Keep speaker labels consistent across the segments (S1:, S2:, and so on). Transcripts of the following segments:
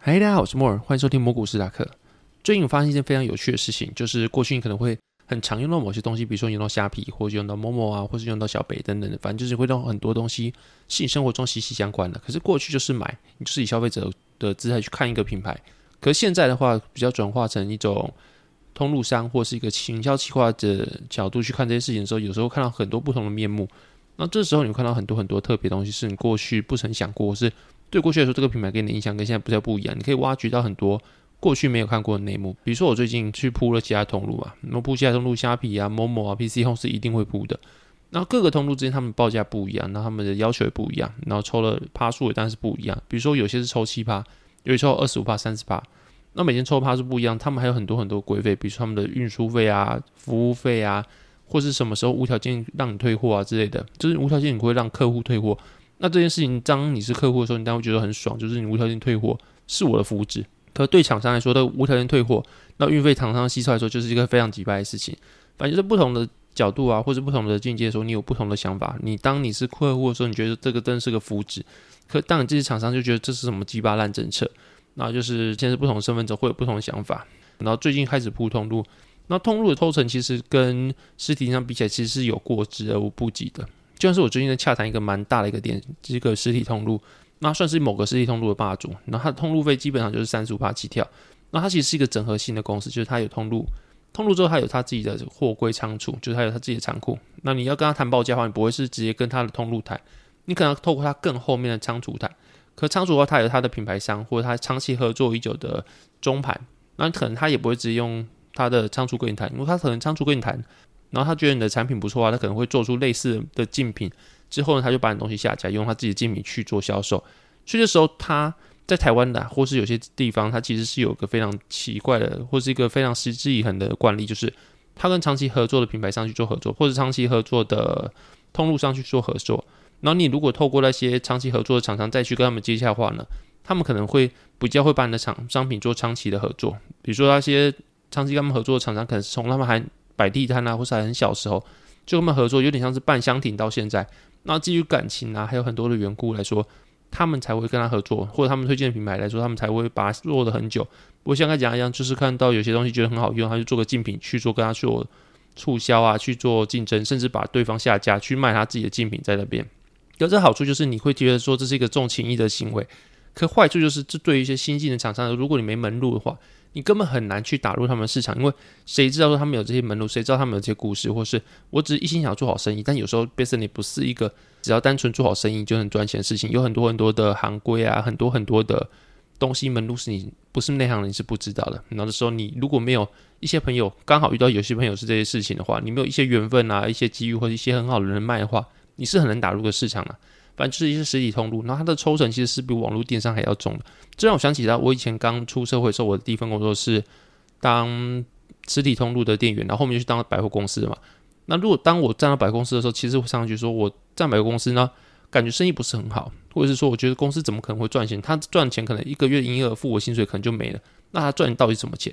S1: 嗨，大家好，我是莫尔，欢迎收听蘑菇斯达克。最近我发现一件非常有趣的事情，就是过去你可能会很常用到某些东西，比如说用到虾皮，或者用到某某啊，或是用到小北等等的，反正就是会用很多东西是你生活中息息相关的。可是过去就是买，你就是以消费者的姿态去看一个品牌。可是现在的话，比较转化成一种。通路商或是一个行销企划的角度去看这些事情的时候，有时候看到很多不同的面目。那这时候你会看到很多很多特别东西，是你过去不曾想过，是对过去来说这个品牌给你的印象跟现在不太不一样。你可以挖掘到很多过去没有看过的内幕。比如说我最近去铺了其他通路啊，那铺其他通路，虾皮啊、某某啊、PC Home 是一定会铺的。然后各个通路之间他们报价不一样，那他们的要求也不一样，然后抽了趴数也当然是不一样。比如说有些是抽七趴，有些抽二十五趴、三十趴。那每天抽趴是不一样，他们还有很多很多规费，比如说他们的运输费啊、服务费啊，或是什么时候无条件让你退货啊之类的，就是无条件你会让客户退货。那这件事情，当你是客户的时候，你当然会觉得很爽，就是你无条件退货是我的福祉。可对厂商来说，的无条件退货，那运费厂商吸收来说，就是一个非常急败的事情。反正就是不同的角度啊，或者不同的境界的时候，你有不同的想法。你当你是客户的时候，你觉得这个真是个福祉；可当你这些厂商就觉得这是什么鸡巴烂政策。那就是现在不同的身份者会有不同的想法，然后最近开始铺通路，那通路的抽成其实跟实体上比起来，其实是有过之而无不及的。就像是我最近在洽谈一个蛮大的一个店，这个实体通路，那算是某个实体通路的霸主，那它的通路费基本上就是三十五趴起跳。那它其实是一个整合性的公司，就是它有通路，通路之后它有它自己的货柜仓储，就是它有它自己的仓库。那你要跟他谈报价的话，你不会是直接跟他的通路谈，你可能透过它更后面的仓储谈。可仓储的话，它有它的品牌商，或者它长期合作已久的中盘，那可能他也不会直接用他的仓储跟你谈，因为他可能仓储跟你谈，然后他觉得你的产品不错啊，他可能会做出类似的竞品，之后呢，他就把你东西下架，用他自己的竞品去做销售。所以这时候他在台湾的，或是有些地方，他其实是有个非常奇怪的，或是一个非常持之以恒的惯例，就是他跟长期合作的品牌商去做合作，或者长期合作的通路上去做合作。然后你如果透过那些长期合作的厂商再去跟他们接洽的话呢，他们可能会比较会把你的厂商品做长期的合作。比如说那些长期跟他们合作的厂商，可能是从他们还摆地摊啊，或是还很小时候就跟他们合作，有点像是半相挺到现在。那基于感情啊，还有很多的缘故来说，他们才会跟他合作，或者他们推荐的品牌来说，他们才会把它做的很久。不像刚才讲一样，就是看到有些东西觉得很好用，他就做个竞品去做跟他做促销啊，去做竞争，甚至把对方下架去卖他自己的竞品在那边。有这好处就是你会觉得说这是一个重情义的行为，可坏处就是这对于一些新进的厂商，如果你没门路的话，你根本很难去打入他们市场，因为谁知道说他们有这些门路，谁知道他们有这些故事，或是我只是一心想做好生意，但有时候 business 不是一个只要单纯做好生意就很赚钱的事情，有很多很多的行规啊，很多很多的东西门路是你不是内行人是不知道的。然后的时候你如果没有一些朋友刚好遇到有些朋友是这些事情的话，你没有一些缘分啊，一些机遇或者一些很好的人脉的话。你是很难打入个市场的，反正就是一些实体通路，然后它的抽成其实是比网络电商还要重的。这让我想起来我以前刚出社会时候，我的第一份工作是当实体通路的店员，然后后面就去当了百货公司的嘛。那如果当我站到百货公司的时候，其实我上去说我站百货公司呢，感觉生意不是很好，或者是说我觉得公司怎么可能会赚钱？他赚钱可能一个月营业额付我薪水可能就没了，那他赚到底什么钱？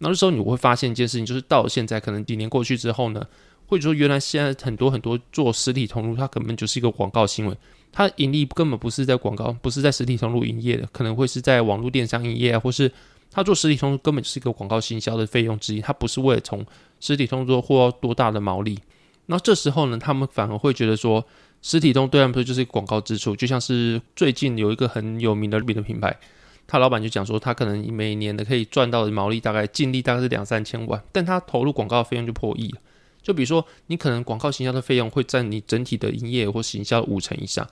S1: 那这时候你会发现一件事情，就是到现在可能几年过去之后呢？或者说，原来现在很多很多做实体通路，它根本就是一个广告行为，它盈利根本不是在广告，不是在实体通路营业的，可能会是在网络电商营业啊，或是他做实体通路根本就是一个广告行销的费用之一，它不是为了从实体通路获多大的毛利。那这时候呢，他们反而会觉得说，实体通对他们说就是一个广告支出，就像是最近有一个很有名的日的品牌，他老板就讲说，他可能每年的可以赚到的毛利大概净利大概是两三千万，但他投入广告费用就破亿了。就比如说，你可能广告行销的费用会占你整体的营业或行销五成以上，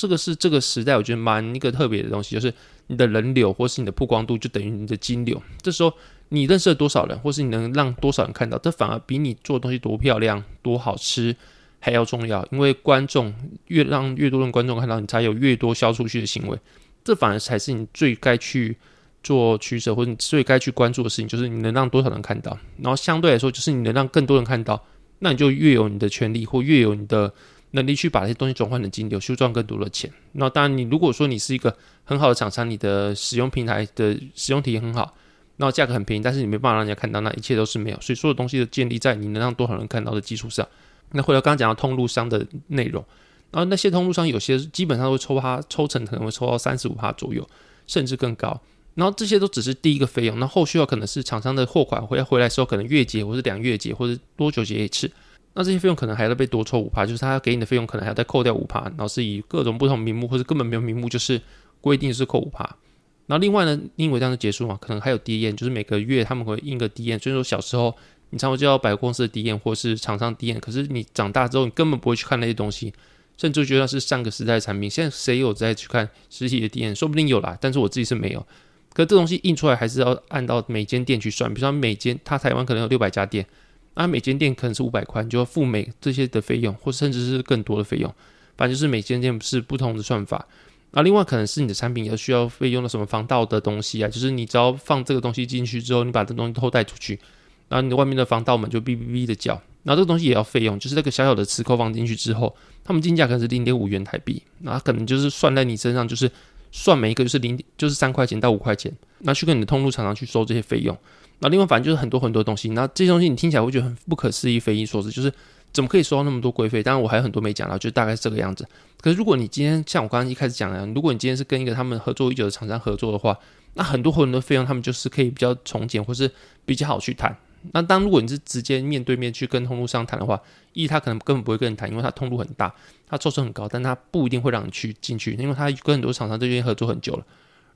S1: 这个是这个时代我觉得蛮一个特别的东西，就是你的人流或是你的曝光度就等于你的金流。这时候你认识了多少人，或是你能让多少人看到，这反而比你做东西多漂亮、多好吃还要重要。因为观众越让越多人观众看到，你才有越多销出去的行为，这反而才是你最该去做取舍，或者你最该去关注的事情，就是你能让多少人看到。然后相对来说，就是你能让更多人看到，那你就越有你的权利，或越有你的能力去把这些东西转换成金流，去赚更多的钱。那当然，你如果说你是一个很好的厂商，你的使用平台的使用体验很好，那价格很便宜，但是你没办法让人家看到，那一切都是没有。所以所有东西都建立在你能让多少人看到的基础上。那回到刚刚讲到通路商的内容，然后那些通路商有些基本上会抽它抽成，可能会抽到三十五趴左右，甚至更高。然后这些都只是第一个费用，那后续要可能是厂商的货款回来回来时候，可能月结或是两月结或者多久结一次，那这些费用可能还要被多抽五趴，就是他给你的费用可能还要再扣掉五趴，然后是以各种不同名目或者根本没有名目，就是规定是扣五趴。然后另外呢，因为这样的结束嘛，可能还有 D N，，就是每个月他们会印个 D N，，所以说小时候你常常就要百货公司的 D N，或是厂商 D N，，可是你长大之后你根本不会去看那些东西，甚至觉得是上个时代的产品。现在谁有在去看实体的 D N？？说不定有啦，但是我自己是没有。可这东西印出来还是要按到每间店去算，比如说每间，它台湾可能有六百家店，那每间店可能是五百块，你就要付每这些的费用，或甚至是更多的费用。反正就是每间店是不同的算法。那另外可能是你的产品要需要费用的什么防盗的东西啊，就是你只要放这个东西进去之后，你把这东西偷带出去，然后你外面的防盗门就哔哔哔的叫，然后这个东西也要费用，就是那个小小的磁扣放进去之后，他们进价可能是零点五元台币，那可能就是算在你身上就是。算每一个就是零就是三块钱到五块钱，那去跟你的通路厂商去收这些费用。那另外反正就是很多很多东西，那这些东西你听起来会觉得很不可思议、匪夷所思，就是怎么可以收到那么多规费？当然我还有很多没讲到，就大概是这个样子。可是如果你今天像我刚刚一开始讲的，如果你今天是跟一个他们合作已久的厂商合作的话，那很多很多费用他们就是可以比较从简，或是比较好去谈。那当如果你是直接面对面去跟通路商谈的话，一他可能根本不会跟你谈，因为他通路很大，他抽成很高，但他不一定会让你去进去，因为他跟很多厂商都愿意合作很久了。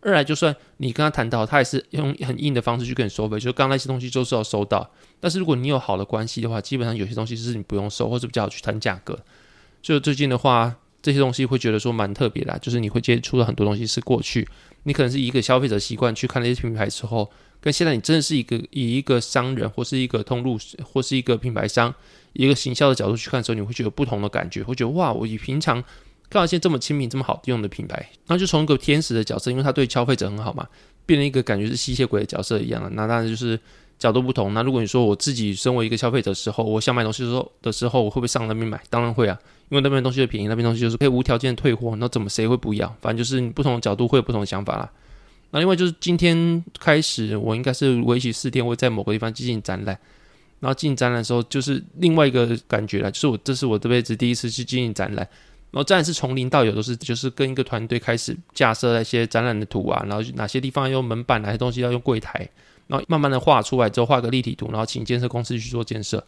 S1: 二来就算你跟他谈到，他也是用很硬的方式去跟你收费，就是刚那些东西都是要收到。但是如果你有好的关系的话，基本上有些东西是你不用收，或者比较好去谈价格。就最近的话，这些东西会觉得说蛮特别的，就是你会接触到很多东西是过去你可能是一个消费者习惯去看那些品牌之后。跟现在你真的是一个以一个商人或是一个通路或是一个品牌商一个行销的角度去看的时候，你会觉得不同的感觉，会觉得哇，我以平常到一些这么亲民、这么好用的品牌，那就从一个天使的角色，因为他对消费者很好嘛，变成一个感觉是吸血鬼的角色一样了。那当然就是角度不同。那如果你说我自己身为一个消费者的时候，我想买东西的时候的时候，我会不会上那边买？当然会啊，因为那边东西就便宜，那边东西就是可以无条件退货。那怎么谁会不要？反正就是你不同的角度会有不同的想法啦。那另外就是今天开始，我应该是为期四天，会在某个地方进行展览。然后进展览的时候，就是另外一个感觉了，就是我这是我这辈子第一次去进行展览。然后展览是从零到有，都是就是跟一个团队开始架设那些展览的图啊，然后哪些地方要用门板，哪些东西要用柜台，然后慢慢的画出来之后，画个立体图，然后请建设公司去做建设。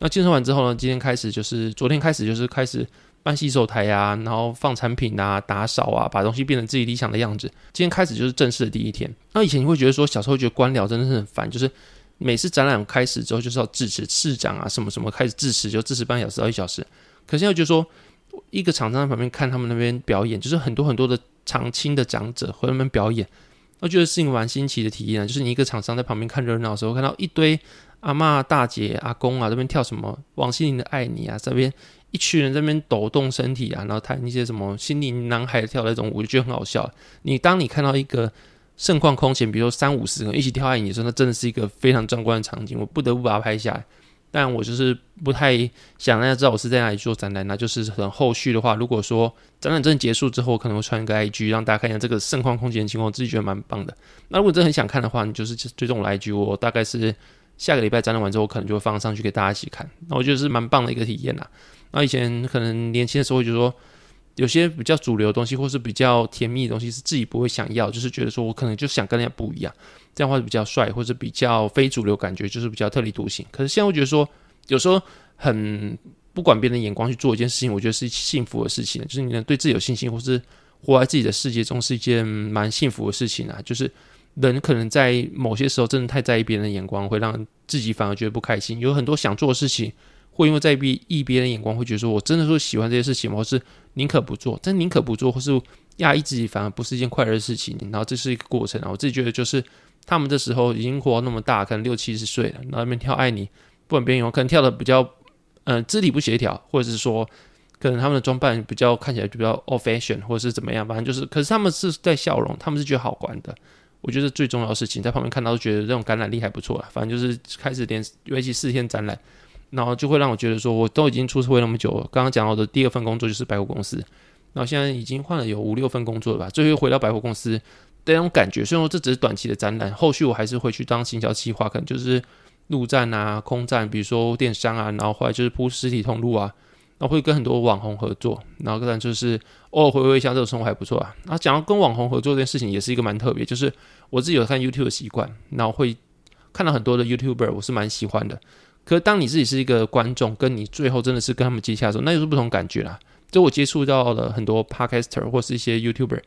S1: 那建设完之后呢，今天开始就是昨天开始就是开始。搬洗手台啊，然后放产品啊，打扫啊，把东西变成自己理想的样子。今天开始就是正式的第一天。那以前你会觉得说，小时候觉得官僚真的是很烦，就是每次展览开始之后就是要致辞，市长啊什么什么开始致辞，就致辞半小时到一小时。可现在觉得说，一个厂商在旁边看他们那边表演，就是很多很多的长青的长者和他们表演，我觉得是一个蛮新奇的体验。就是你一个厂商在旁边看热闹的时候，看到一堆阿妈、大姐、阿公啊这边跳什么王心凌的《爱你》啊这边。一群人在那边抖动身体啊，然后弹一些什么心灵男孩跳那种舞，就觉得很好笑。你当你看到一个盛况空前，比如说三五十个人一起跳爱你的时候，那真的是一个非常壮观的场景，我不得不把它拍下来。但我就是不太想让大家知道我是在哪里做展览。那就是很后续的话，如果说展览真的结束之后，可能会传一个 IG 让大家看一下这个盛况空前的情况，我自己觉得蛮棒的。那如果真的很想看的话，你就是追踪我 IG，我大概是下个礼拜展览完之后，可能就会放上去给大家一起看。那我觉得是蛮棒的一个体验啦。那以前可能年轻的时候就说，有些比较主流的东西，或是比较甜蜜的东西，是自己不会想要，就是觉得说我可能就想跟人家不一样，这样话比较帅，或者比较非主流，感觉就是比较特立独行。可是现在我觉得说，有时候很不管别人的眼光去做一件事情，我觉得是幸福的事情，就是你能对自己有信心，或是活在自己的世界中，是一件蛮幸福的事情啊。就是人可能在某些时候真的太在意别人的眼光，会让自己反而觉得不开心。有很多想做的事情。会因为在意意别人眼光，会觉得说我真的说喜欢这些事情，或是宁可不做，但宁可不做，或是压抑自己，反而不是一件快乐的事情。然后这是一个过程啊，我自己觉得就是他们这时候已经活那么大，可能六七十岁了，然后那边跳爱你，不管别人有可能跳的比较，嗯，肢体不协调，或者是说可能他们的装扮比较看起来就比较 old fashion，或者是怎么样，反正就是，可是他们是在笑容，他们是觉得好玩的。我觉得最重要的事情，在旁边看到都觉得这种感染力还不错了。反正就是开始连为期四天展览，然后就会让我觉得说，我都已经出社会那么久，刚刚讲到的第二份工作就是百货公司，然后现在已经换了有五六份工作了吧，最后回到百货公司的那种感觉。虽然说这只是短期的展览，后续我还是会去当行销企划，可能就是陆站啊、空站，比如说电商啊，然后后来就是铺实体通路啊。然后会跟很多网红合作，然后当然就是偶尔回味一下这种生活还不错啊。然后讲到跟网红合作这件事情，也是一个蛮特别，就是我自己有看 YouTube 的习惯，然后会看到很多的 YouTuber，我是蛮喜欢的。可是当你自己是一个观众，跟你最后真的是跟他们接洽的时候，那又是不同感觉啦。就我接触到了很多 Podcaster 或是一些 YouTuber。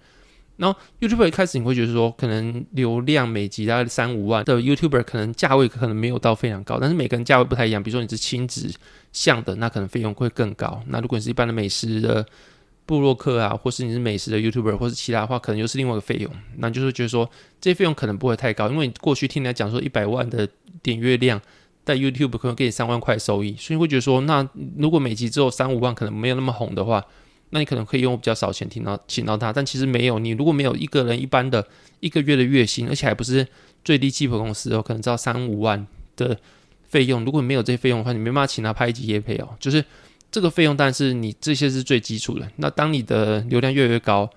S1: 然后 YouTuber 一开始你会觉得说，可能流量每集大概三五万的 YouTuber，可能价位可能没有到非常高，但是每个人价位不太一样。比如说你是亲子向的，那可能费用会更高。那如果你是一般的美食的布洛克啊，或是你是美食的 YouTuber，或是其他的话，可能又是另外一个费用。那就是觉得说，这些费用可能不会太高，因为你过去听人家讲说，一百万的点阅量在 YouTube 可能给你三万块收益，所以会觉得说，那如果每集只有三五万，可能没有那么红的话。那你可能可以用比较少钱听到请到他，但其实没有。你如果没有一个人一般的一个月的月薪，而且还不是最低基本公司哦，可能只要三五万的费用。如果没有这些费用的话，你没办法请他拍一集夜配哦。就是这个费用，但是你这些是最基础的。那当你的流量越来越高，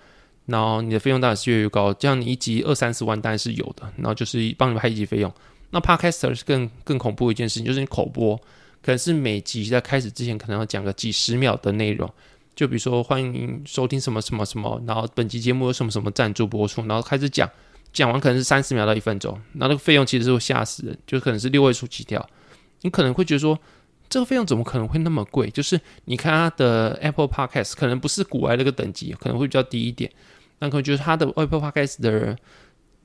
S1: 然后你的费用当然是越来越高。这样你一集二三十万当然是有的。然后就是帮你拍一集费用。那 Podcaster 是更更恐怖一件事情，就是你口播，可能是每集在开始之前可能要讲个几十秒的内容。就比如说，欢迎收听什么什么什么，然后本期节目有什么什么赞助播出，然后开始讲，讲完可能是三十秒到一分钟，那那个费用其实是会吓死人，就可能是六位数起跳。你可能会觉得说，这个费用怎么可能会那么贵？就是你看它的 Apple Podcast 可能不是古外那个等级，可能会比较低一点。那可能就是它的 Apple Podcast 的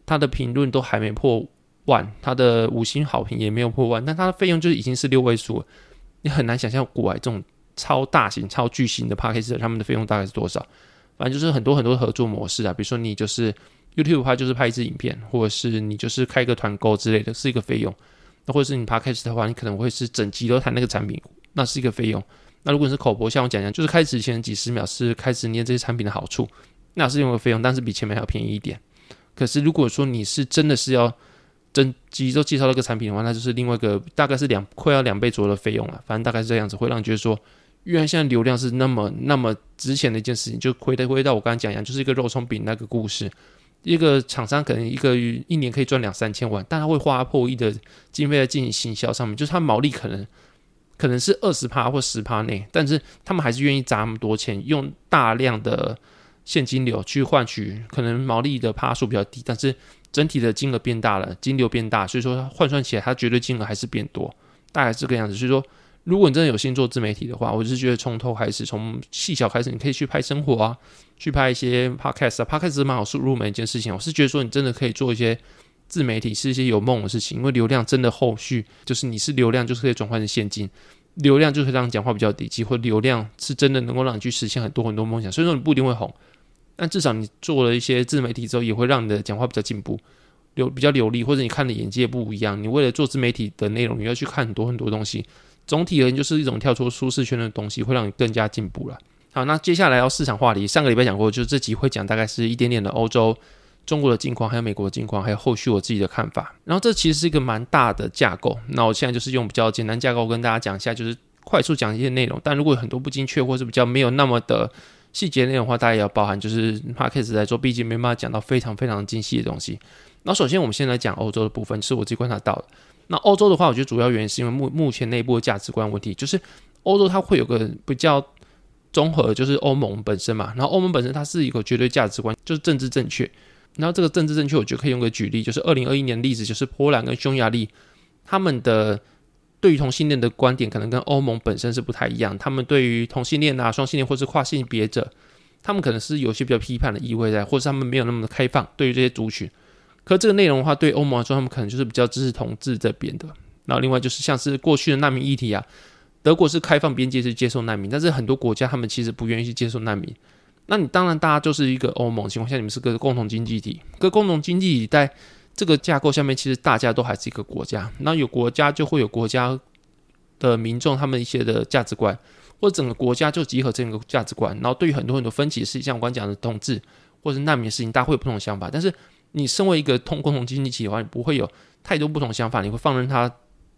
S1: 它的评论都还没破万，它的五星好评也没有破万，但它的费用就已经是六位数了。你很难想象古外这种。超大型、超巨型的 p a c k a g e 他们的费用大概是多少？反正就是很多很多合作模式啊，比如说你就是 YouTube 话就是拍一支影片，或者是你就是开一个团购之类的，是一个费用。那或者是你 p a c k a g e 的话，你可能会是整集都谈那个产品，那是一个费用。那如果你是口播，像我讲讲，就是开始前几十秒是开始念这些产品的好处，那是用个费用，但是比前面还要便宜一点。可是如果说你是真的是要整集都介绍那个产品的话，那就是另外一个大概是两快要两倍左右的费用了。反正大概是这样子，会让你觉得说。原来现在流量是那么那么值钱的一件事情，就回到回到我刚才讲一样，就是一个肉松饼那个故事。一个厂商可能一个一年可以赚两三千万，但他会花破亿的经费在进行行销上面，就是他毛利可能可能是二十趴或十趴内，但是他们还是愿意砸那么多钱，用大量的现金流去换取，可能毛利的趴数比较低，但是整体的金额变大了，金流变大，所以说它换算起来，它绝对金额还是变多，大概是这个样子。所以说。如果你真的有心做自媒体的话，我是觉得从头开始，从细小开始，你可以去拍生活啊，去拍一些 podcast 啊，podcast 是蛮好入入门一件事情。我是觉得说，你真的可以做一些自媒体，是一些有梦的事情，因为流量真的后续就是你是流量，就是可以转换成现金，流量就可以让你讲话比较底气，或流量是真的能够让你去实现很多很多梦想。所以说你不一定会红，但至少你做了一些自媒体之后，也会让你的讲话比较进步，流比较流利，或者你看的眼界不一样。你为了做自媒体的内容，你要去看很多很多东西。总体而言，就是一种跳出舒适圈的东西，会让你更加进步了。好，那接下来要市场话题。上个礼拜讲过，就是这集会讲大概是一点点的欧洲、中国的近况，还有美国的境况，还有后续我自己的看法。然后这其实是一个蛮大的架构。那我现在就是用比较简单架构跟大家讲一下，就是快速讲一些内容。但如果有很多不精确或是比较没有那么的细节内容的话，大家也要包含。就是 p a c k a s e 来做，毕竟没办法讲到非常非常精细的东西。那首先我们先来讲欧洲的部分，是我自己观察到的。那欧洲的话，我觉得主要原因是因为目目前内部的价值观问题，就是欧洲它会有个比较综合，就是欧盟本身嘛。然后欧盟本身它是一个绝对价值观，就是政治正确。然后这个政治正确，我觉得可以用个举例，就是二零二一年的例子，就是波兰跟匈牙利他们的对于同性恋的观点，可能跟欧盟本身是不太一样。他们对于同性恋啊、双性恋或是跨性别者，他们可能是有些比较批判的意味在，或者他们没有那么的开放对于这些族群。可这个内容的话，对欧盟来说，他们可能就是比较支持同志这边的。然后另外就是像是过去的难民议题啊，德国是开放边界是接受难民，但是很多国家他们其实不愿意去接受难民。那你当然大家就是一个欧盟情况下，你们是个共同经济体，个共同经济体在这个架构下面，其实大家都还是一个国家。那有国家就会有国家的民众他们一些的价值观，或者整个国家就集合这样一个价值观。然后对于很多很多分歧的事情，像我刚讲的统治或者难民的事情，大家会有不同的想法，但是。你身为一个通共同经济体的话，你不会有太多不同想法，你会放任它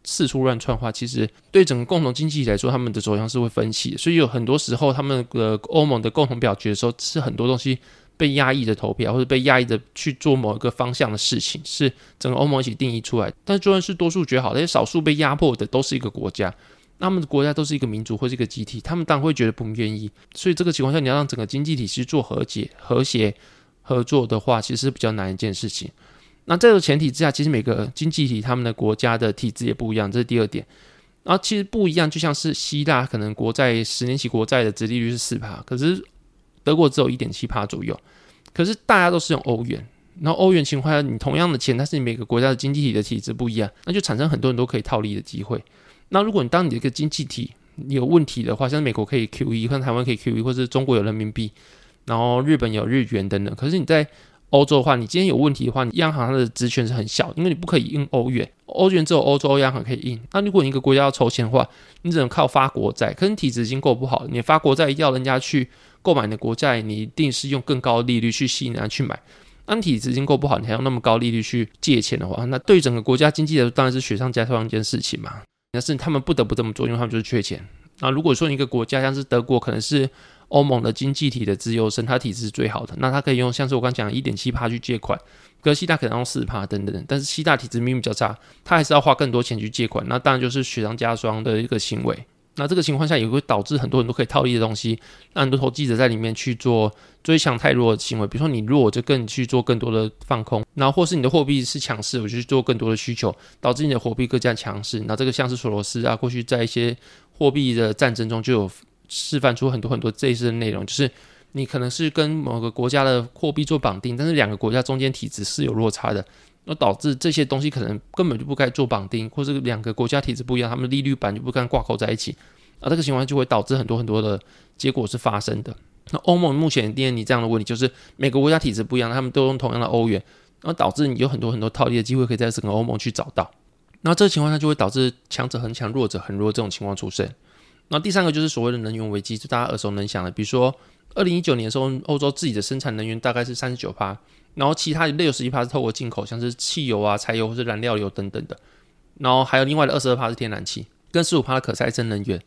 S1: 四处乱窜的话，其实对整个共同经济体来说，他们的走向是会分歧。所以有很多时候，他们的欧盟的共同表决的时候，是很多东西被压抑的投票，或者被压抑的去做某一个方向的事情，是整个欧盟一起定义出来。但就算是多数决好，那些少数被压迫的都是一个国家。他们的国家都是一个民族或是一个集体，他们当然会觉得不愿意。所以这个情况下，你要让整个经济体系做和解、和谐、合作的话，其实是比较难一件事情。那这个前提之下，其实每个经济体他们的国家的体制也不一样，这是第二点。然后其实不一样，就像是希腊可能国债十年期国债的殖利率是四帕，可是德国只有一点七帕左右。可是大家都是用欧元，然后欧元情况下，你同样的钱，但是你每个国家的经济体的体制不一样，那就产生很多人都可以套利的机会。那如果你当你的一个经济体有问题的话，像美国可以 Q E，像台湾可以 Q E，或是中国有人民币，然后日本有日元等等。可是你在欧洲的话，你今天有问题的话，你央行它的职权是很小，因为你不可以印欧元，欧元只有欧洲央行可以印。那如果你一个国家要筹钱的话，你只能靠发国债，可是体质已经够不好，你发国债要人家去购买你的国债，你一定是用更高的利率去吸引人家去买。那体质已经够不好，你还用那么高利率去借钱的话，那对整个国家经济的当然是雪上加霜一件事情嘛。但是他们不得不这么做，因为他们就是缺钱。那如果说一个国家像是德国，可能是欧盟的经济体的自由生，它体质是最好的，那它可以用像是我刚讲的一点七帕去借款，可是西大可能用四帕等等。但是西大体质明明比较差，它还是要花更多钱去借款，那当然就是雪上加霜的一个行为。那这个情况下也会导致很多人都可以套利的东西，让很多投机者在里面去做追强太弱的行为。比如说你弱，就更去做更多的放空，然后或是你的货币是强势，我就去做更多的需求，导致你的货币更加强势。那这个像是索罗斯啊，过去在一些货币的战争中就有示范出很多很多这一次的内容，就是你可能是跟某个国家的货币做绑定，但是两个国家中间体制是有落差的。那导致这些东西可能根本就不该做绑定，或者两个国家体制不一样，他们利率板就不该挂钩在一起，啊，这个情况就会导致很多很多的结果是发生的。那欧盟目前面临这样的问题，就是每个国家体制不一样，他们都用同样的欧元，然后导致你有很多很多套利的机会可以在整个欧盟去找到。那这个情况下就会导致强者很强，弱者很弱这种情况出现。那第三个就是所谓的能源危机，就大家耳熟能详的，比如说二零一九年的时候，欧洲自己的生产能源大概是三十九趴。然后其他六十一趴是透过进口，像是汽油啊、柴油或者燃料油等等的。然后还有另外的二十二趴是天然气，跟十五趴的可再生能源。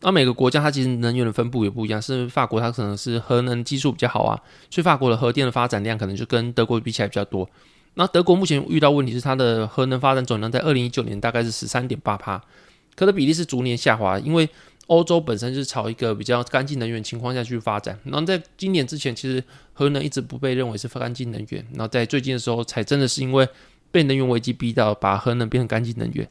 S1: 那每个国家它其实能源的分布也不一样，是法国它可能是核能技术比较好啊，所以法国的核电的发展量可能就跟德国比起来比较多。那德国目前遇到问题是它的核能发展总量在二零一九年大概是十三点八趴，可的比例是逐年下滑，因为。欧洲本身就是朝一个比较干净能源情况下去发展，然后在今年之前，其实核能一直不被认为是干净能源，然后在最近的时候，才真的是因为被能源危机逼到，把核能变成干净能源。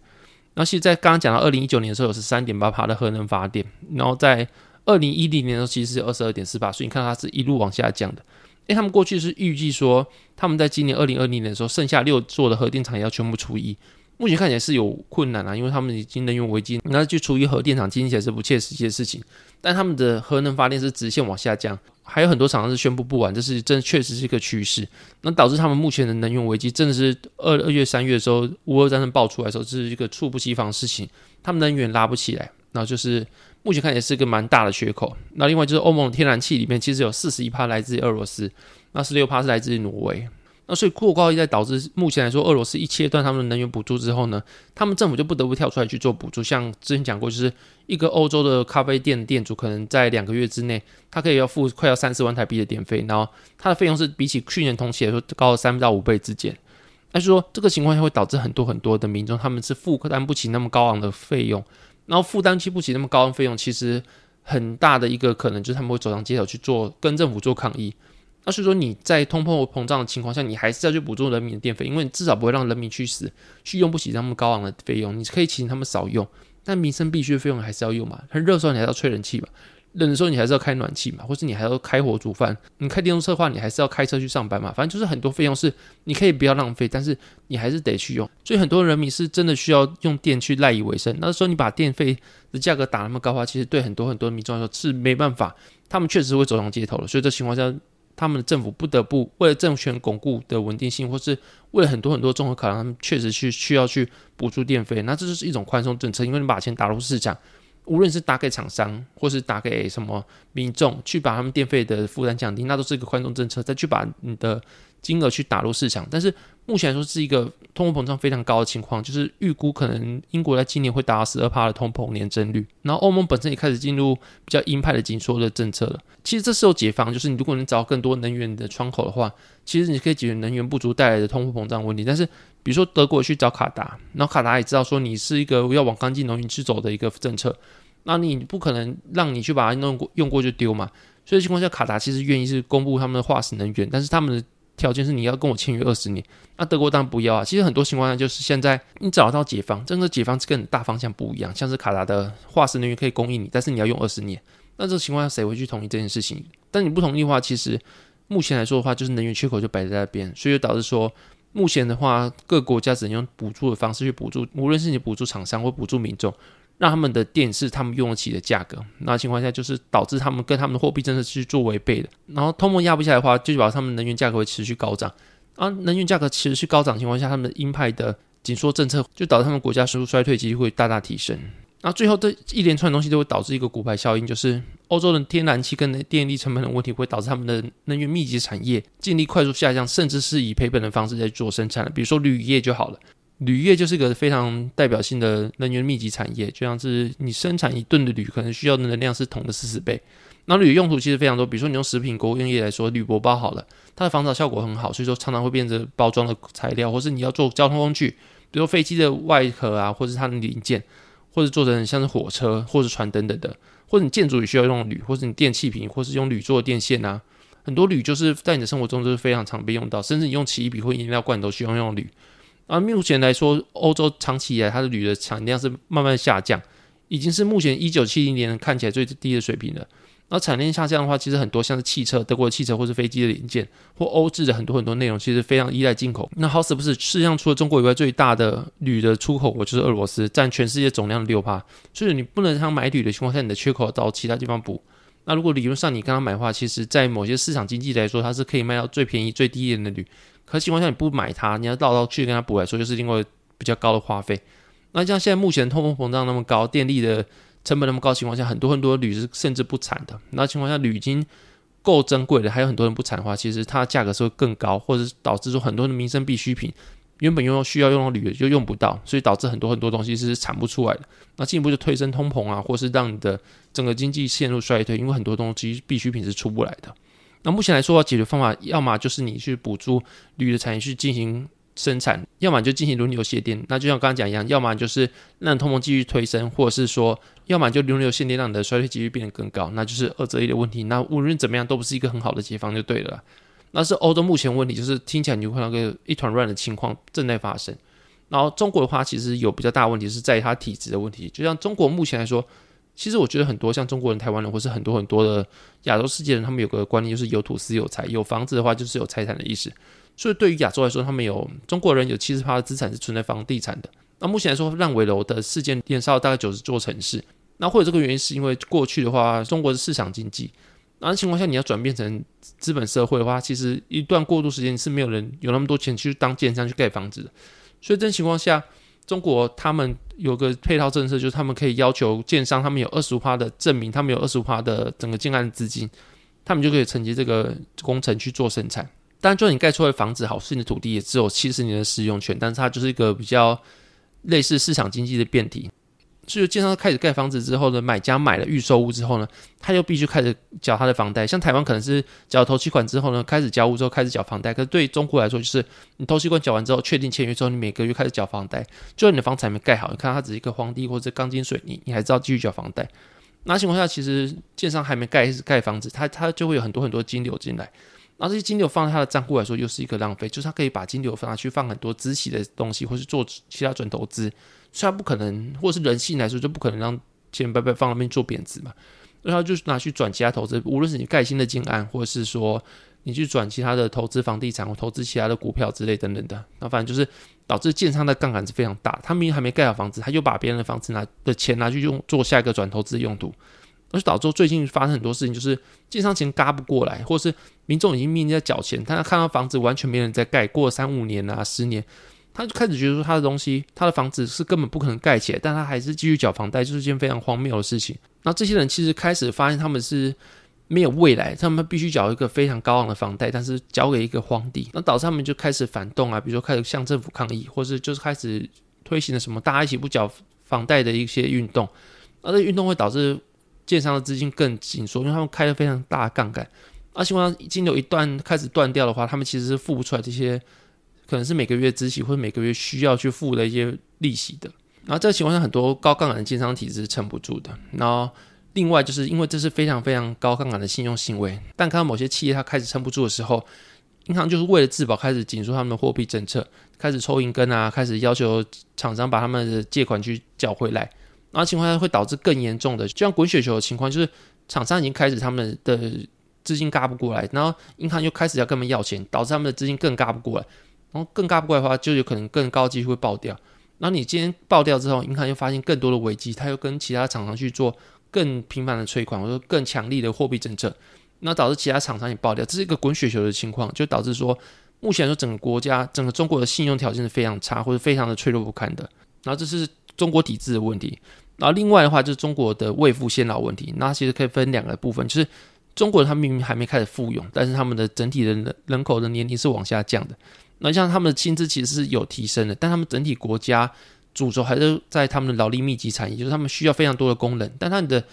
S1: 那其实，在刚刚讲到二零一九年的时候，有十三点八帕的核能发电，然后在二零一零年的时候，其实是二十二点四八，所以你看它是一路往下降的。因为他们过去是预计说，他们在今年二零二零年的时候，剩下六座的核电厂也要全部除役。目前看起来是有困难啊，因为他们已经能源危机，那就处于核电厂经营起来是不切实际的事情。但他们的核能发电是直线往下降，还有很多厂商是宣布不完，这是真确实是一个趋势。那导致他们目前的能源危机真的是二二月三月的时候，乌俄战争爆出来的时候，这是一个猝不及防的事情，他们能源拉不起来，然后就是目前看起来是一个蛮大的缺口。那另外就是欧盟天然气里面其实有四十一帕来自于俄罗斯，那十六帕是来自于挪威。那所以过高一在导致目前来说，俄罗斯一切断他们的能源补助之后呢，他们政府就不得不跳出来去做补助。像之前讲过，就是一个欧洲的咖啡店店主，可能在两个月之内，他可以要付快要三十万台币的电费，然后他的费用是比起去年同期来说高了三到五倍之间。但是说这个情况下会导致很多很多的民众他们是负担不起那么高昂的费用，然后负担起不起那么高昂费用，其实很大的一个可能就是他们会走上街头去做跟政府做抗议。那所以说你在通货膨胀的情况下，你还是要去补助人民的电费，因为你至少不会让人民去死，去用不起那么高昂的费用。你可以请他们少用，但民生必须的费用还是要用嘛。很热的时候你还要吹冷气嘛，冷的时候你还是要开暖气嘛，或是你还要开火煮饭。你开电动车的话，你还是要开车去上班嘛。反正就是很多费用是你可以不要浪费，但是你还是得去用。所以很多人民是真的需要用电去赖以为生。那时候你把电费的价格打那么高的话，其实对很多很多民众来说是没办法，他们确实会走上街头了。所以这情况下。他们的政府不得不为了政权巩固的稳定性，或是为了很多很多综合考量，他们确实去需要去补助电费。那这就是一种宽松政策，因为你把钱打入市场，无论是打给厂商，或是打给什么民众，去把他们电费的负担降低，那都是一个宽松政策。再去把你的金额去打入市场，但是目前来说是一个通货膨胀非常高的情况，就是预估可能英国在今年会达到十二帕的通膨年增率，然后欧盟本身也开始进入比较鹰派的紧缩的政策了。其实这时候解放，就是你如果能找到更多能源的窗口的话，其实你可以解决能源不足带来的通货膨胀问题。但是比如说德国去找卡达，然后卡达也知道说你是一个要往干净能源去走的一个政策，那你不可能让你去把它弄过用过就丢嘛。所以情况下，卡达其实愿意是公布他们的化石能源，但是他们的条件是你要跟我签约二十年。那德国当然不要啊。其实很多情况下就是现在你找到解放，真的解放跟大方向不一样。像是卡达的化石能源可以供应你，但是你要用二十年。那这个情况下谁会去同意这件事情？但你不同意的话，其实目前来说的话，就是能源缺口就摆在那边，所以就导致说，目前的话各国家只能用补助的方式去补助，无论是你补助厂商或补助民众。让他们的电是他们用得起的价格，那情况下就是导致他们跟他们的货币政策去做违背的。然后通膨压不下来的话，就保他们能源价格会持续高涨。啊，能源价格持续高涨情况下，他们的鹰派的紧缩政策就导致他们国家收入衰退几率会大大提升。那最后这一连串东西都会导致一个骨牌效应，就是欧洲的天然气跟电力成本的问题会导致他们的能源密集产业净利快速下降，甚至是以赔本的方式在做生产比如说铝业就好了。铝业就是个非常代表性的能源密集产业，就像是你生产一吨的铝，可能需要的能量是铜的四十倍。那铝用途其实非常多，比如说你用食品工业来说，铝箔包好了，它的防潮效果很好，所以说常常会变成包装的材料，或是你要做交通工具，比如飞机的外壳啊，或是它的零件，或者做成像是火车或者船等等的，或者你建筑也需要用铝，或者你电器瓶，或是用铝做电线啊，很多铝就是在你的生活中都是非常常被用到，甚至你用奇异笔或饮料罐都需要用铝。而目前来说，欧洲长期以来它的铝的产量是慢慢下降，已经是目前一九七零年看起来最低的水平了。而产量下降的话，其实很多像是汽车、德国的汽车或是飞机的零件，或欧制的很多很多内容，其实非常依赖进口。那好死不死，世界上除了中国以外，最大的铝的出口国就是俄罗斯，占全世界总量的六趴。所以你不能像买铝的情况下，你的缺口到其他地方补。那如果理论上你跟他买的话，其实在某些市场经济来说，它是可以卖到最便宜、最低廉的铝。可情况下你不买它，你要绕到去跟它补来说，就是另外比较高的花费。那像现在目前通货膨胀那么高，电力的成本那么高情况下，很多很多铝是甚至不产的。那情况下铝已经够珍贵的，还有很多人不产的话，其实它价格是会更高，或者导致说很多的民生必需品原本用需要用的铝就用不到，所以导致很多很多东西是产不出来的。那进一步就推升通膨啊，或是让你的整个经济陷入衰退，因为很多东西必需品是出不来的。那目前来说，解决方法要么就是你去补助铝的产业去进行生产，要么就进行轮流限电。那就像刚刚讲一样，要么就是让通膨继续推升，或者是说，要么就轮流限电，让你的衰退几率变得更高。那就是二择一的问题。那无论怎么样，都不是一个很好的解方，就对了。那是欧洲目前问题，就是听起来你就看到个一团乱的情况正在发生。然后中国的话，其实有比较大的问题是在于它体质的问题。就像中国目前来说。其实我觉得很多像中国人、台湾人，或是很多很多的亚洲世界人，他们有个观念，就是有土司有财，有房子的话就是有财产的意思。所以对于亚洲来说，他们有中国人有七十趴的资产是存在房地产的。那目前来说，烂尾楼的事件连烧大概九十座城市。那或者这个原因是因为过去的话，中国的市场经济，那情况下你要转变成资本社会的话，其实一段过渡时间是没有人有那么多钱去当建商去盖房子的。所以这种情况下。中国他们有个配套政策，就是他们可以要求建商，他们有二十五趴的证明，他们有二十五趴的整个建案资金，他们就可以承接这个工程去做生产。当然，就你盖出来的房子好，是你的土地也只有七十年的使用权，但是它就是一个比较类似市场经济的变体。所以，建商开始盖房子之后呢，买家买了预售屋之后呢，他又必须开始缴他的房贷。像台湾可能是缴头期款之后呢，开始交屋之后开始缴房贷。可是对中国来说，就是你头期款缴完之后，确定签约之后，你每个月开始缴房贷。就算你的房子还没盖好，你看它只是一个荒地或者钢筋水泥，你还知道继续缴房贷。那情况下，其实建商还没盖盖房子，他他就会有很多很多金流进来。那这些金流放在他的账户来说，又是一个浪费，就是他可以把金流放拿去放很多资息的东西，或是做其他准投资。虽然不可能，或是人性来说，就不可能让钱白白放那边做贬值嘛。然后就是拿去转其他投资，无论是你盖新的建案，或者是说你去转其他的投资房地产或投资其他的股票之类等等的。那反正就是导致建商的杠杆是非常大。他明明还没盖好房子，他就把别人的房子拿的钱拿去用做下一个转投资用途，而且导致最近发生很多事情，就是建商钱嘎不过来，或是民众已经面临在缴钱，但他看到房子完全没人在盖，过了三五年啊十年。他就开始觉得说，他的东西，他的房子是根本不可能盖起来，但他还是继续缴房贷，就是件非常荒谬的事情。那这些人其实开始发现，他们是没有未来，他们必须缴一个非常高昂的房贷，但是交给一个荒地，那导致他们就开始反动啊，比如说开始向政府抗议，或是就是开始推行了什么大家一起不缴房贷的一些运动，那这运动会导致建商的资金更紧缩，因为他们开了非常大的杠杆，而情况金流一段开始断掉的话，他们其实是付不出来这些可能是每个月支息或者每个月需要去付的一些利息的，然后这个情况下很多高杠杆的建商体制是撑不住的，然后。另外，就是因为这是非常非常高杠杆的信用行为，但看到某些企业它开始撑不住的时候，银行就是为了自保，开始紧缩他们的货币政策，开始抽银根啊，开始要求厂商把他们的借款去缴回来，然后情况下会导致更严重的，就像滚雪球的情况，就是厂商已经开始他们的资金嘎不过来，然后银行又开始要跟他们要钱，导致他们的资金更嘎不过来，然后更嘎不过来的话，就有可能更高机会爆掉。然后你今天爆掉之后，银行又发现更多的危机，他又跟其他厂商去做。更频繁的催款，或者更强力的货币政策，那导致其他厂商也爆掉，这是一个滚雪球的情况，就导致说，目前说整个国家、整个中国的信用条件是非常差，或者非常的脆弱不堪的。然后这是中国体制的问题。然后另外的话就是中国的未富先老问题。那其实可以分两个部分，就是中国人他明明还没开始富勇，但是他们的整体的人人口的年龄是往下降的。那像他们的薪资其实是有提升的，但他们整体国家。主轴还是在他们的劳力密集产业，就是他们需要非常多的工人，但他们的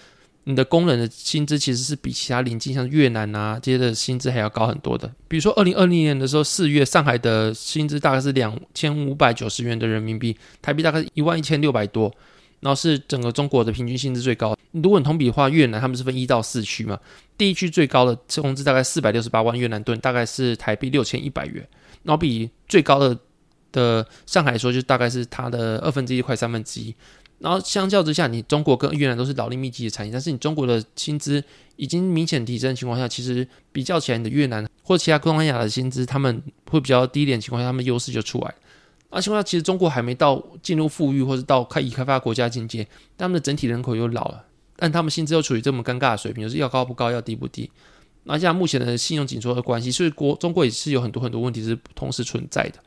S1: 你的工人的薪资其实是比其他邻近像越南啊这些的薪资还要高很多的。比如说二零二零年的时候，四月上海的薪资大概是两千五百九十元的人民币，台币大概一万一千六百多，然后是整个中国的平均薪资最高。如果你同比的话，越南他们是分一到四区嘛，第一区最高的工资大概四百六十八万越南盾，大概是台币六千一百元，然后比最高的。的上海来说，就大概是它的二分之一，快三分之一。然后相较之下，你中国跟越南都是劳力密集的产业，但是你中国的薪资已经明显提升的情况下，其实比较起来，你的越南或其他东南亚的薪资，他们会比较低一点情况下，他们优势就出来。那情况下，其实中国还没到进入富裕或者到开已开发国家境界，他们的整体人口又老了，但他们薪资又处于这么尴尬的水平，就是要高不高，要低不低。那像目前的信用紧缩的关系，所以国中国也是有很多很多问题是同时存在的。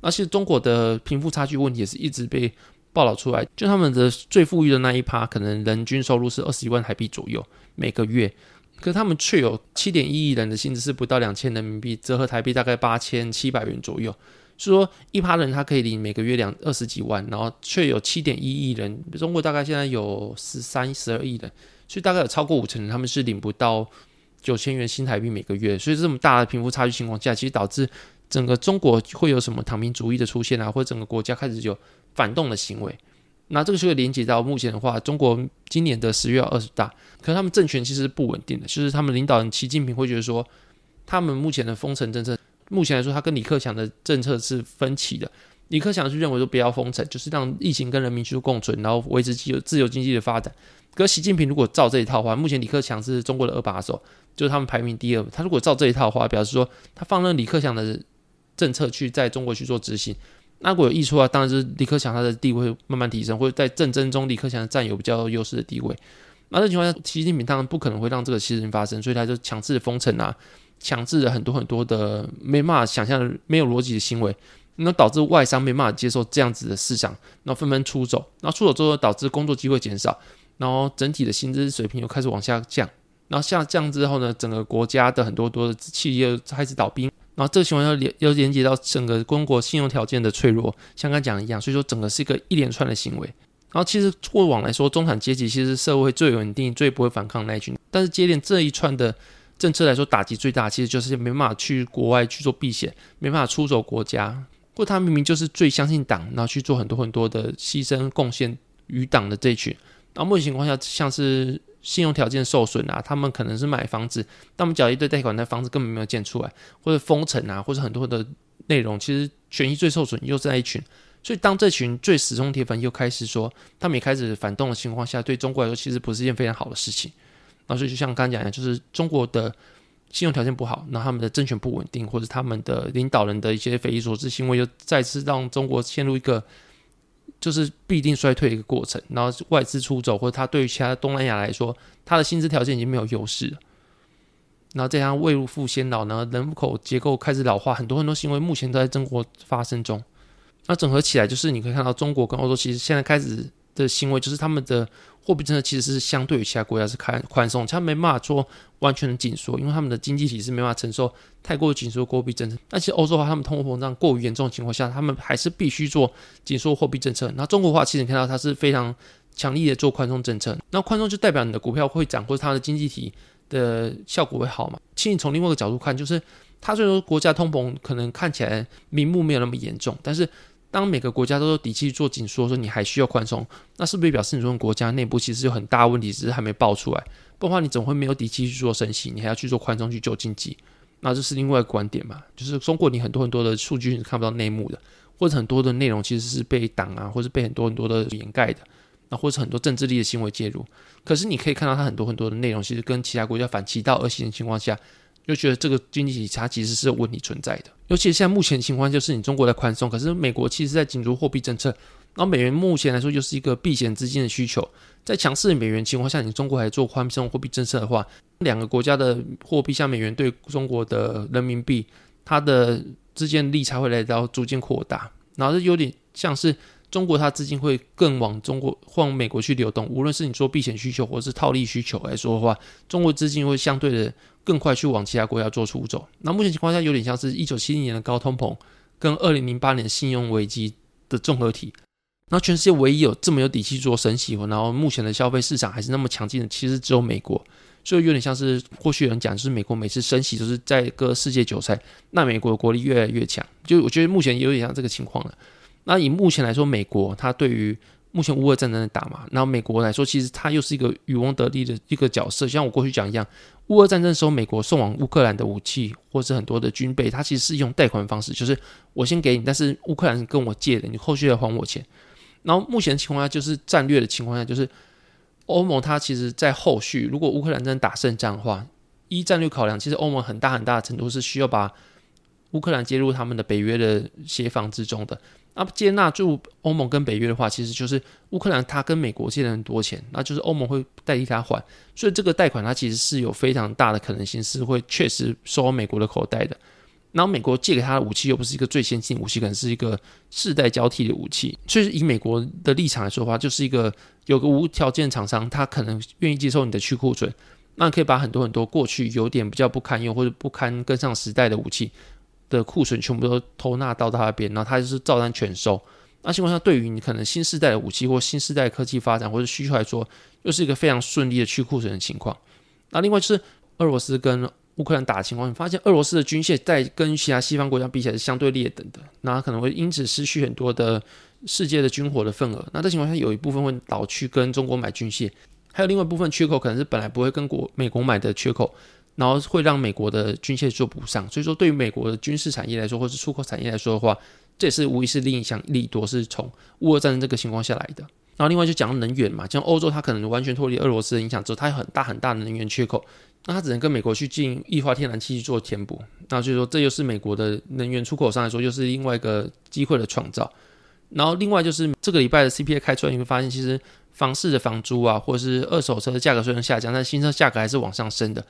S1: 而且中国的贫富差距问题也是一直被报道出来，就他们的最富裕的那一趴，可能人均收入是二十一万台币左右每个月，可他们却有七点一亿人的薪资是不到两千人民币，折合台币大概八千七百元左右。是说一趴人他可以领每个月两二十几万，然后却有七点一亿人，中国大概现在有十三十二亿人，所以大概有超过五成人他们是领不到九千元新台币每个月。所以这么大的贫富差距情况下，其实导致。整个中国会有什么躺平主义的出现啊，或者整个国家开始有反动的行为？那这个就会连接到目前的话，中国今年的十月二十大，可是他们政权其实是不稳定的，就是他们领导人习近平会觉得说，他们目前的封城政策，目前来说他跟李克强的政策是分歧的。李克强是认为说不要封城，就是让疫情跟人民去共存，然后维持自由自由经济的发展。可习近平如果照这一套的话，目前李克强是中国的二把手，就是他们排名第二。他如果照这一套的话，表示说他放任李克强的。政策去在中国去做执行，那如果有溢出啊，当然是李克强他的地位慢慢提升，或者在战争中李克强占有比较优势的地位。那这情况下，习近平当然不可能会让这个事情发生，所以他就强制封城啊，强制了很多很多的没办法想象的没有逻辑的行为，那导致外商没办法接受这样子的市场，然后纷纷出走，然后出走之后导致工作机会减少，然后整体的薪资水平又开始往下降，然后下降之后呢，整个国家的很多多的企业开始倒闭。然后这个情况要连要连接到整个中国信用条件的脆弱，像刚讲的一样，所以说整个是一个一连串的行为。然后其实过往来说，中产阶级其实社会最稳定、最不会反抗那一群，但是接连这一串的政策来说，打击最大，其实就是没办法去国外去做避险，没办法出走国家，或他明明就是最相信党，然后去做很多很多的牺牲贡献于党的这一群。然后目前情况下，像是。信用条件受损啊，他们可能是买房子，但我们缴一堆贷款，那房子根本没有建出来，或者封城啊，或者很多的内容，其实权益最受损又是那一群。所以当这群最死忠铁粉又开始说，他们也开始反动的情况下，对中国来说其实不是一件非常好的事情。那所以就像刚刚讲的，就是中国的信用条件不好，那他们的政权不稳定，或者他们的领导人的一些匪夷所思行为，又再次让中国陷入一个。就是必定衰退的一个过程，然后外资出走，或者他对于其他东南亚来说，他的薪资条件已经没有优势了。然后再加上未入富先老呢，人口结构开始老化，很多很多行为目前都在中国发生中。那整合起来，就是你可以看到中国跟欧洲其实现在开始的行为，就是他们的货币政策其实是相对于其他国家是开宽松，它没办法做完全的紧缩，因为他们的经济体是没办法承受太过紧缩货币政策。但其实欧洲的话，他们通货膨胀过于严重的情况下，他们还是必须做紧缩货币政策。那中国的话，其实你看到它是非常强力的做宽松政策，那宽松就代表你的股票会涨，或者它的经济体的效果会好嘛？其实你从另外一个角度看，就是它虽然说国家通膨可能看起来明目没有那么严重，但是当每个国家都有底气做紧缩，说你还需要宽松，那是不是表示你这种国家内部其实有很大问题，只是还没爆出来？不然的话，你怎么会没有底气去做升息？你还要去做宽松去救经济？那这是另外一个观点嘛？就是中国你很多很多的数据是看不到内幕的，或者很多的内容其实是被挡啊，或者被很多很多的掩盖的，那或者很多政治力的行为介入。可是你可以看到它很多很多的内容，其实跟其他国家反其道而行的情况下。就觉得这个经济体差其实是有问题存在的，尤其现在目前情况就是你中国在宽松，可是美国其实在紧缩货币政策，然后美元目前来说就是一个避险资金的需求，在强势美元情况下，你中国还做宽松货币政策的话，两个国家的货币像美元对中国的人民币，它的之间利差会来到逐渐扩大，然后有点像是。中国它资金会更往中国、往美国去流动，无论是你说避险需求或是套利需求来说的话，中国资金会相对的更快去往其他国家做出走。那目前情况下有点像是一九七零年的高通膨跟二零零八年信用危机的综合体。那全世界唯一有这么有底气做升息，然后目前的消费市场还是那么强劲的，其实只有美国。所以有点像是或许有人讲，就是美国每次升息都是在割世界韭菜，那美国的国力越来越强。就我觉得目前有点像这个情况了。那以目前来说，美国它对于目前乌俄战争的打嘛，然后美国来说，其实它又是一个渔翁得利的一个角色。像我过去讲一样，乌俄战争的时候，美国送往乌克兰的武器或是很多的军备，它其实是用贷款方式，就是我先给你，但是乌克兰跟我借的，你后续要还我钱。然后目前情况下，就是战略的情况下，就是欧盟它其实在后续，如果乌克兰真的打胜仗的话，一战略考量，其实欧盟很大很大的程度是需要把乌克兰接入他们的北约的协防之中的。那接纳住欧盟跟北约的话，其实就是乌克兰他跟美国借了很多钱，那就是欧盟会代替他还，所以这个贷款它其实是有非常大的可能性是会确实收美国的口袋的。然后美国借给他的武器又不是一个最先进武器，可能是一个世代交替的武器，所以以美国的立场来说的话，就是一个有个无条件厂商，他可能愿意接受你的去库存，那可以把很多很多过去有点比较不堪用或者不堪跟上时代的武器。的库存全部都偷纳到他那边，然后他就是照单全收。那情况下，对于你可能新时代的武器或新时代科技发展或者需求来说，又是一个非常顺利的去库存的情况。那另外就是俄罗斯跟乌克兰打的情况，你发现俄罗斯的军械在跟其他西方国家比起来是相对劣等的，那可能会因此失去很多的世界的军火的份额。那这情况下，有一部分会倒去跟中国买军械，还有另外一部分缺口可能是本来不会跟国美国买的缺口。然后会让美国的军械做补上，所以说对于美国的军事产业来说，或是出口产业来说的话，这也是无疑是另一项利多，是从乌俄战争这个情况下来的。然后另外就讲能源嘛，像欧洲它可能完全脱离俄罗斯的影响之后，它有很大很大的能源缺口，那它只能跟美国去进液化天然气去做填补。那所以说这又是美国的能源出口上来说，又是另外一个机会的创造。然后另外就是这个礼拜的 CPI 开出来，你会发现其实房市的房租啊，或者是二手车的价格虽然下降，但新车价格还是往上升的。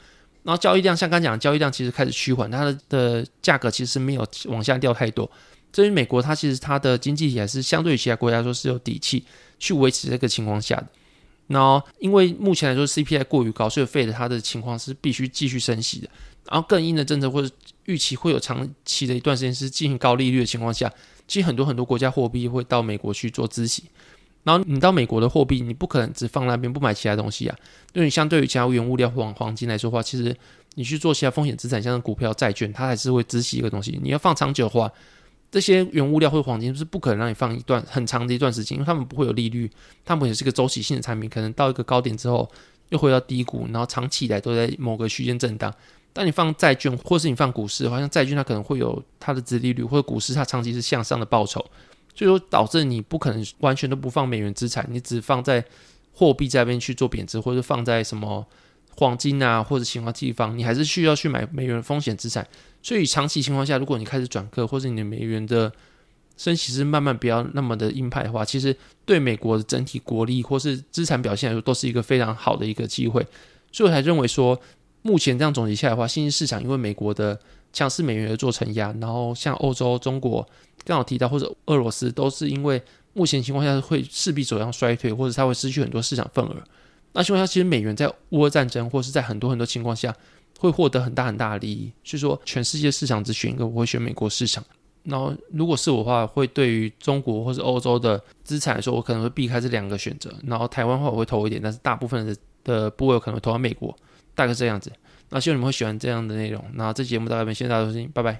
S1: 然后交易量像刚讲，交易量其实开始趋缓，它的的价格其实没有往下掉太多。至于美国，它其实它的经济体还是相对于其他国家说是有底气去维持这个情况下的。然后因为目前来说 CPI 过于高，所以 Fed 它的情况是必须继续升息的。然后更硬的政策或者预期会有长期的一段时间是进行高利率的情况下，其实很多很多国家货币会到美国去做孳息。然后你到美国的货币，你不可能只放那边不买其他东西啊。因为你相对于其他原物料黄黄金来说的话，其实你去做其他风险资产，像股票、债券，它还是会孳息一个东西。你要放长久的话，这些原物料或黄金是不可能让你放一段很长的一段时间，因为他们不会有利率，他们也是个周期性的产品，可能到一个高点之后又回到低谷，然后长期以来都在某个区间震荡。当你放债券，或是你放股市，好像债券它可能会有它的值利率，或者股市它长期是向上的报酬。所以说，导致你不可能完全都不放美元资产，你只放在货币这边去做贬值，或者放在什么黄金啊或者其他地方，你还是需要去买美元风险资产。所以长期情况下，如果你开始转客，或者你的美元的升息是慢慢不要那么的鹰派的话，其实对美国的整体国力或是资产表现来说，都是一个非常好的一个机会。所以我才认为说，目前这样总结下来的话，新兴市场因为美国的强势美元而做承压，然后像欧洲、中国。刚好提到或者俄罗斯都是因为目前情况下会势必走向衰退，或者它会失去很多市场份额。那情况下，其实美元在乌俄战争或是在很多很多情况下会获得很大很大的利益。所以说，全世界市场只选一个，我会选美国市场。然后，如果是我的话，会对于中国或是欧洲的资产来说，我可能会避开这两个选择。然后，台湾话我会投一点，但是大部分的的部位我可能会投到美国，大概是这样子。那希望你们会喜欢这样的内容。那这期节目到这边，谢谢大家收听，拜拜。